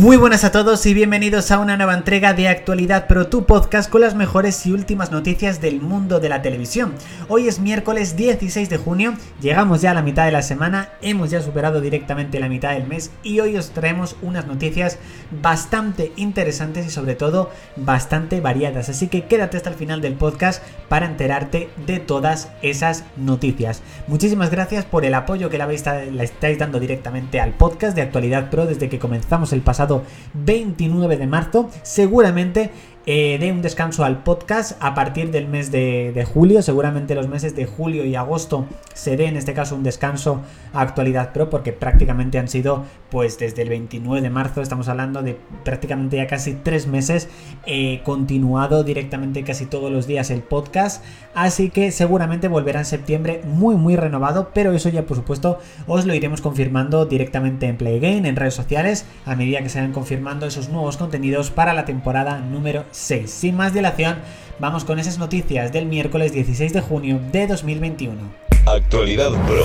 Muy buenas a todos y bienvenidos a una nueva entrega de Actualidad Pro, tu podcast con las mejores y últimas noticias del mundo de la televisión. Hoy es miércoles 16 de junio, llegamos ya a la mitad de la semana, hemos ya superado directamente la mitad del mes y hoy os traemos unas noticias bastante interesantes y sobre todo bastante variadas. Así que quédate hasta el final del podcast para enterarte de todas esas noticias. Muchísimas gracias por el apoyo que la estáis dando directamente al podcast de Actualidad Pro desde que comenzamos el pasado 29 de marzo. Seguramente eh, dé un descanso al podcast a partir del mes de, julio. Seguramente los meses de julio y agosto se dé en este caso un descanso a Actualidad Pro porque prácticamente han sido pues desde el 29 de marzo, estamos hablando de prácticamente ya casi tres meses eh, continuado directamente casi todos los días el podcast. Así que seguramente volverá en septiembre muy muy renovado, pero eso ya por supuesto os lo iremos confirmando directamente en Playgame, en redes sociales, a medida que se vayan confirmando esos nuevos contenidos para la temporada número 6. Sin más dilación, vamos con esas noticias del miércoles 16 de junio de 2021. Actualidad Pro.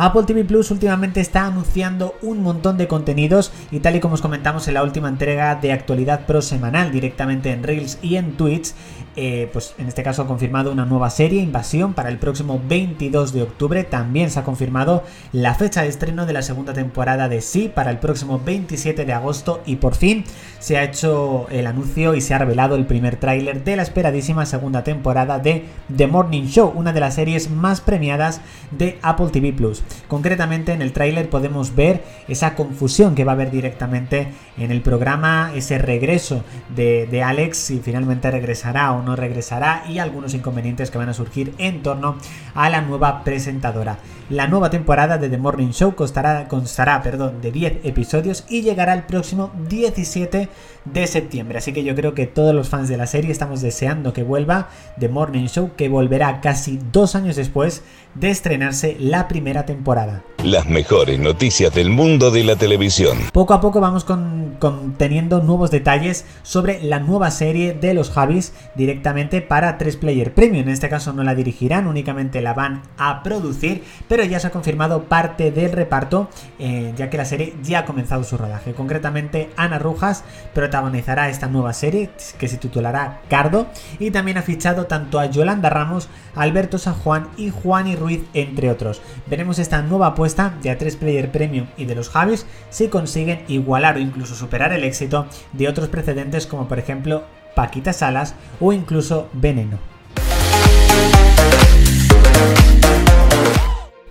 Apple TV Plus últimamente está anunciando un montón de contenidos y tal y como os comentamos en la última entrega de actualidad pro semanal directamente en Reels y en Twitch, eh, pues en este caso ha confirmado una nueva serie, Invasión, para el próximo 22 de octubre. También se ha confirmado la fecha de estreno de la segunda temporada de Sí para el próximo 27 de agosto y por fin se ha hecho el anuncio y se ha revelado el primer tráiler de la esperadísima segunda temporada de The Morning Show, una de las series más premiadas de Apple TV Plus. Concretamente en el tráiler podemos ver esa confusión que va a haber directamente en el programa, ese regreso de, Alex, si finalmente regresará o regresará y algunos inconvenientes que van a surgir en torno a la nueva presentadora. La nueva temporada de The Morning Show constará, constará perdón, de 10 episodios y llegará el próximo 17 de septiembre. Así que yo creo que todos los fans de la serie estamos deseando que vuelva The Morning Show, que volverá casi dos años después de estrenarse la primera temporada. Las mejores noticias del mundo de la televisión. Poco a poco vamos con, teniendo nuevos detalles sobre la nueva serie de los Javis directamente para 3 Player Premium. En este caso no la dirigirán, únicamente la van a producir, pero ya se ha confirmado parte del reparto, eh, ya que la serie ya ha comenzado su rodaje. Concretamente, Ana Rujas protagonizará esta nueva serie que se titulará Cardo y también ha fichado tanto a Yolanda Ramos, Alberto San Juan y Juan y Ruiz, entre otros. Veremos esta nueva apuesta de A3 Player Premium y de los Javis si consiguen igualar o incluso superar el éxito de otros precedentes como por ejemplo Paquita Salas o incluso Veneno.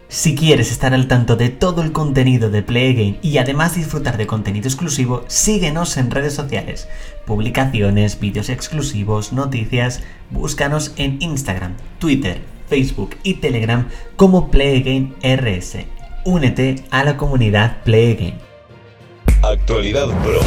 Si quieres estar al tanto de todo el contenido de Playgame y además disfrutar de contenido exclusivo, síguenos en redes sociales, publicaciones, vídeos exclusivos, noticias, búscanos en Instagram, Twitter, Facebook y Telegram como Playgame RS. Únete a la comunidad Playgame. Actualidad Pro.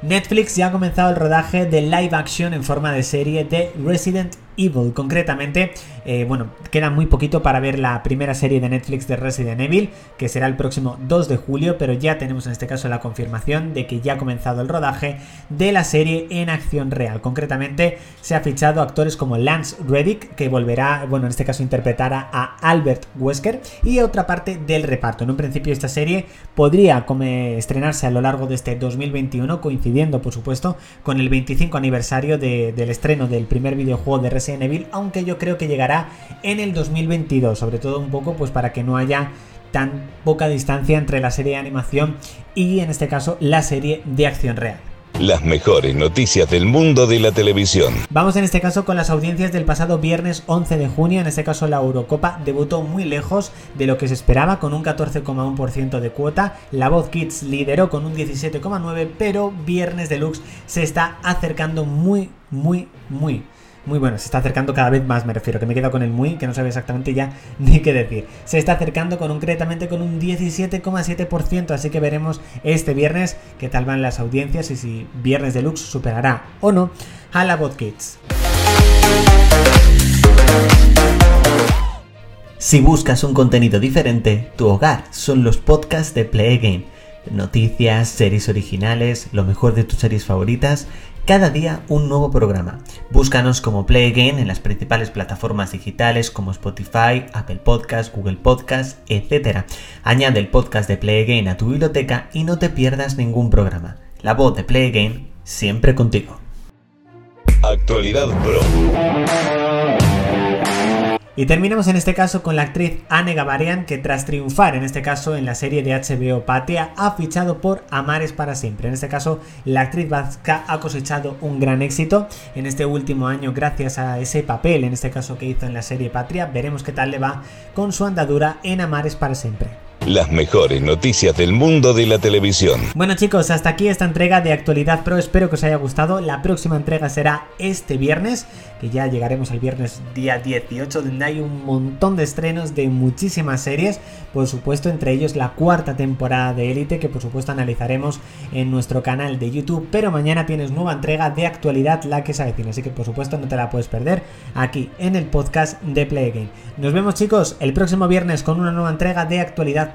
Netflix ya ha comenzado el rodaje de live action en forma de serie de Resident Evil. Concretamente, eh, bueno, queda muy poquito para ver la primera serie de Netflix de Resident Evil, que será el próximo 2 de julio, pero ya tenemos en este caso la confirmación de que ya ha comenzado el rodaje de la serie en acción real. Concretamente, se ha fichado actores como Lance Reddick, que volverá, bueno, en este caso interpretará a Albert Wesker, y otra parte del reparto. En un principio esta serie podría estrenarse a lo largo de este 2021, coincidiendo, por supuesto, con el 25 aniversario del estreno del primer videojuego de Resident Resident aunque yo creo que llegará en el 2022, sobre todo un poco pues para que no haya tan poca distancia entre la serie de animación y en este caso la serie de acción real. Las mejores noticias del mundo de la televisión. Vamos en este caso con las audiencias del pasado viernes 11 de junio. En este caso la Eurocopa debutó muy lejos de lo que se esperaba con un 14,1% de cuota. La Voz Kids lideró con un 17,9%, pero Viernes Deluxe se está acercando muy, muy, muy muy bueno, se está acercando cada vez más, me refiero, que me quedo con el muy, que no sabe exactamente ya ni qué decir. Se está acercando concretamente con un 17,7%, así que veremos este viernes qué tal van las audiencias y si Viernes Deluxe superará o no a la Bot Kids. Si buscas un contenido diferente, tu hogar son los podcasts de Play Game noticias, series originales, lo mejor de tus series favoritas. Cada día un nuevo programa. Búscanos como Play Again en las principales plataformas digitales como Spotify, Apple Podcasts, Google Podcasts, etc. Añade el podcast de Play Again a tu biblioteca y no te pierdas ningún programa. La voz de Play Again siempre contigo. Actualidad Pro. Y terminamos en este caso con la actriz Anne Gabarian que tras triunfar en este caso en la serie de HBO Patia ha fichado por Amares para siempre. En este caso la actriz vasca ha cosechado un gran éxito en este último año gracias a ese papel en este caso que hizo en la serie Patria. Veremos qué tal le va con su andadura en Amares para siempre las mejores noticias del mundo de la televisión. Bueno chicos, hasta aquí esta entrega de Actualidad Pro, espero que os haya gustado. La próxima entrega será este viernes, que ya llegaremos al viernes día 18, donde hay un montón de estrenos de muchísimas series, por supuesto entre ellos la cuarta temporada de Élite, que por supuesto analizaremos en nuestro canal de YouTube, pero mañana tienes nueva entrega de Actualidad la que se avecina, así que por supuesto no te la puedes perder aquí en el podcast de Play Game. Nos vemos chicos el próximo viernes con una nueva entrega de Actualidad